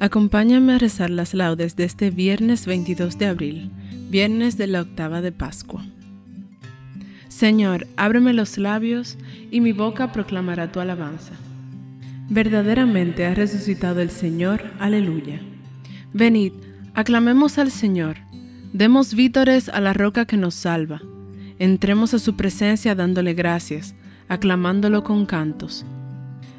Acompáñame a rezar las laudes de este viernes 22 de abril, viernes de la octava de Pascua. Señor, ábreme los labios y mi boca proclamará tu alabanza. Verdaderamente ha resucitado el Señor, aleluya. Venid, aclamemos al Señor, demos vítores a la roca que nos salva, entremos a su presencia dándole gracias, aclamándolo con cantos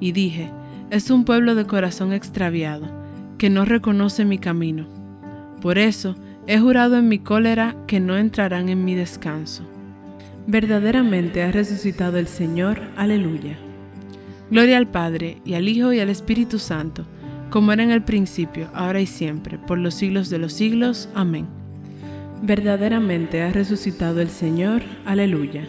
y dije, es un pueblo de corazón extraviado, que no reconoce mi camino. Por eso he jurado en mi cólera que no entrarán en mi descanso. Verdaderamente ha resucitado el Señor, aleluya. Gloria al Padre, y al Hijo, y al Espíritu Santo, como era en el principio, ahora y siempre, por los siglos de los siglos. Amén. Verdaderamente ha resucitado el Señor, aleluya.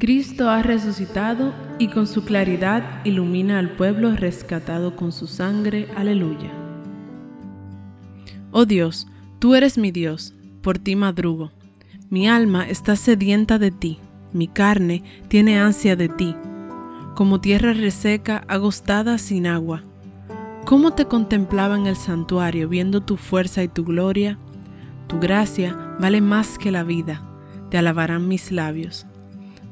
Cristo ha resucitado y con su claridad ilumina al pueblo rescatado con su sangre. Aleluya. Oh Dios, tú eres mi Dios, por ti madrugo. Mi alma está sedienta de ti, mi carne tiene ansia de ti, como tierra reseca, agostada sin agua. ¿Cómo te contemplaba en el santuario viendo tu fuerza y tu gloria? Tu gracia vale más que la vida, te alabarán mis labios.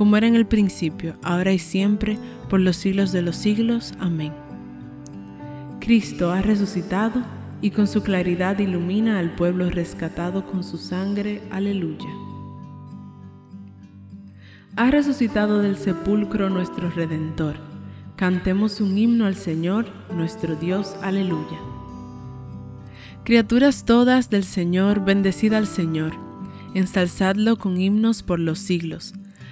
como era en el principio, ahora y siempre, por los siglos de los siglos. Amén. Cristo ha resucitado, y con su claridad ilumina al pueblo rescatado con su sangre. Aleluya. Ha resucitado del sepulcro nuestro Redentor. Cantemos un himno al Señor, nuestro Dios. Aleluya. Criaturas todas del Señor, bendecida al Señor. Ensalzadlo con himnos por los siglos.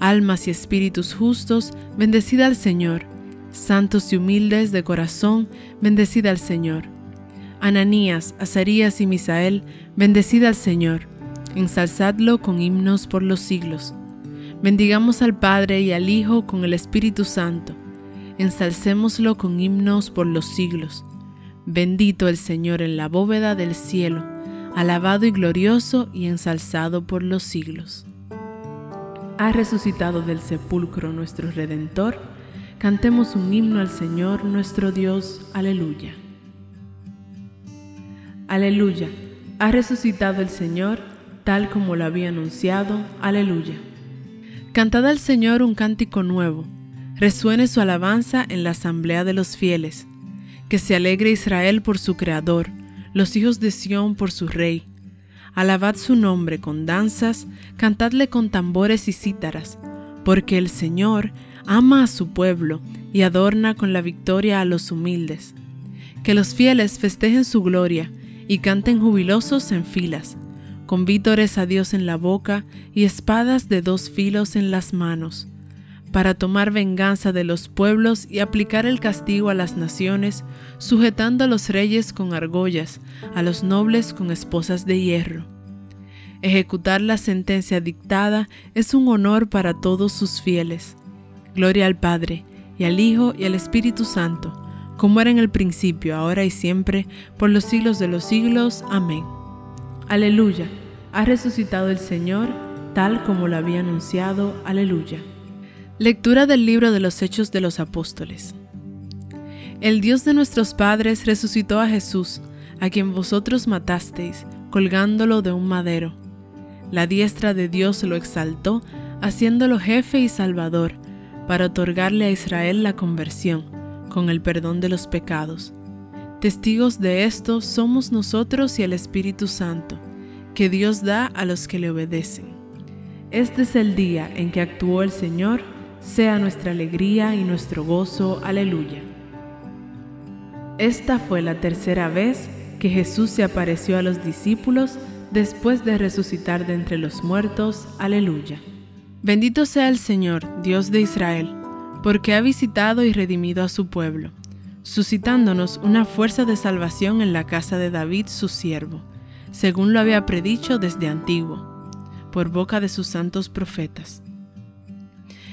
Almas y espíritus justos, bendecid al Señor. Santos y humildes de corazón, bendecid al Señor. Ananías, Azarías y Misael, bendecid al Señor. Ensalzadlo con himnos por los siglos. Bendigamos al Padre y al Hijo con el Espíritu Santo. Ensalcémoslo con himnos por los siglos. Bendito el Señor en la bóveda del cielo, alabado y glorioso y ensalzado por los siglos. Ha resucitado del sepulcro nuestro Redentor. Cantemos un himno al Señor nuestro Dios. Aleluya. Aleluya. Ha resucitado el Señor, tal como lo había anunciado. Aleluya. Cantad al Señor un cántico nuevo, resuene su alabanza en la asamblea de los fieles. Que se alegre Israel por su Creador, los hijos de Sión por su Rey. Alabad su nombre con danzas, cantadle con tambores y cítaras, porque el Señor ama a su pueblo y adorna con la victoria a los humildes. Que los fieles festejen su gloria y canten jubilosos en filas con vítores a Dios en la boca y espadas de dos filos en las manos, para tomar venganza de los pueblos y aplicar el castigo a las naciones, sujetando a los reyes con argollas, a los nobles con esposas de hierro. Ejecutar la sentencia dictada es un honor para todos sus fieles. Gloria al Padre, y al Hijo, y al Espíritu Santo, como era en el principio, ahora y siempre, por los siglos de los siglos. Amén. Aleluya, ha resucitado el Señor, tal como lo había anunciado. Aleluya. Lectura del libro de los Hechos de los Apóstoles. El Dios de nuestros padres resucitó a Jesús, a quien vosotros matasteis, colgándolo de un madero. La diestra de Dios lo exaltó, haciéndolo jefe y salvador, para otorgarle a Israel la conversión, con el perdón de los pecados Testigos de esto somos nosotros y el Espíritu Santo, que Dios da a los que le obedecen. Este es el día en que actuó el Señor, sea nuestra alegría y nuestro gozo. Aleluya. Esta fue la tercera vez que Jesús se apareció a los discípulos después de resucitar de entre los muertos. Aleluya. Bendito sea el Señor, Dios de Israel, porque ha visitado y redimido a su pueblo suscitándonos una fuerza de salvación en la casa de David su siervo, según lo había predicho desde antiguo, por boca de sus santos profetas.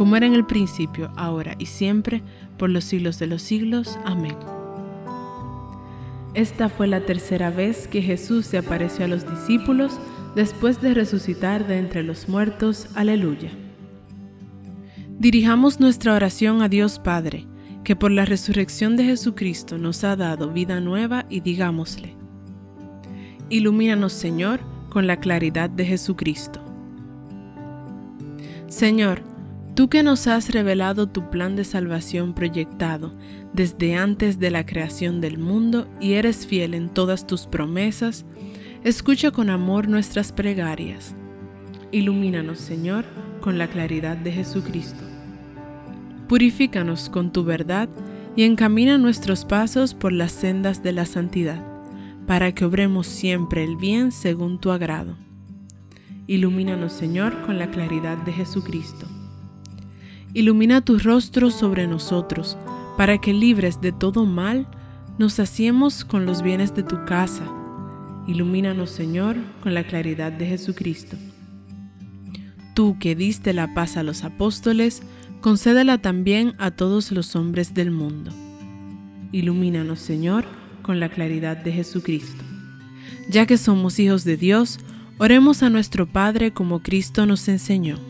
como era en el principio, ahora y siempre, por los siglos de los siglos. Amén. Esta fue la tercera vez que Jesús se apareció a los discípulos después de resucitar de entre los muertos. Aleluya. Dirijamos nuestra oración a Dios Padre, que por la resurrección de Jesucristo nos ha dado vida nueva y digámosle, Ilumínanos, Señor, con la claridad de Jesucristo. Señor, tú que nos has revelado tu plan de salvación proyectado desde antes de la creación del mundo y eres fiel en todas tus promesas, escucha con amor nuestras plegarias. Ilumínanos, Señor, con la claridad de Jesucristo. Purifícanos con tu verdad y encamina nuestros pasos por las sendas de la santidad para que obremos siempre el bien según tu agrado. Ilumínanos, Señor, con la claridad de Jesucristo. Ilumina tu rostro sobre nosotros, para que libres de todo mal, nos saciemos con los bienes de tu casa. Ilumínanos, Señor, con la claridad de Jesucristo. Tú que diste la paz a los apóstoles, concédela también a todos los hombres del mundo. Ilumínanos, Señor, con la claridad de Jesucristo. Ya que somos hijos de Dios, oremos a nuestro Padre como Cristo nos enseñó.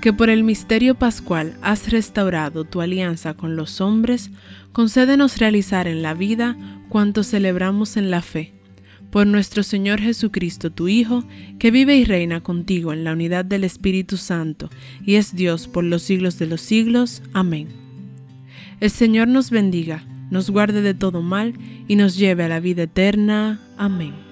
que por el misterio pascual has restaurado tu alianza con los hombres, concédenos realizar en la vida cuanto celebramos en la fe. Por nuestro Señor Jesucristo, tu Hijo, que vive y reina contigo en la unidad del Espíritu Santo, y es Dios por los siglos de los siglos. Amén. El Señor nos bendiga, nos guarde de todo mal, y nos lleve a la vida eterna. Amén.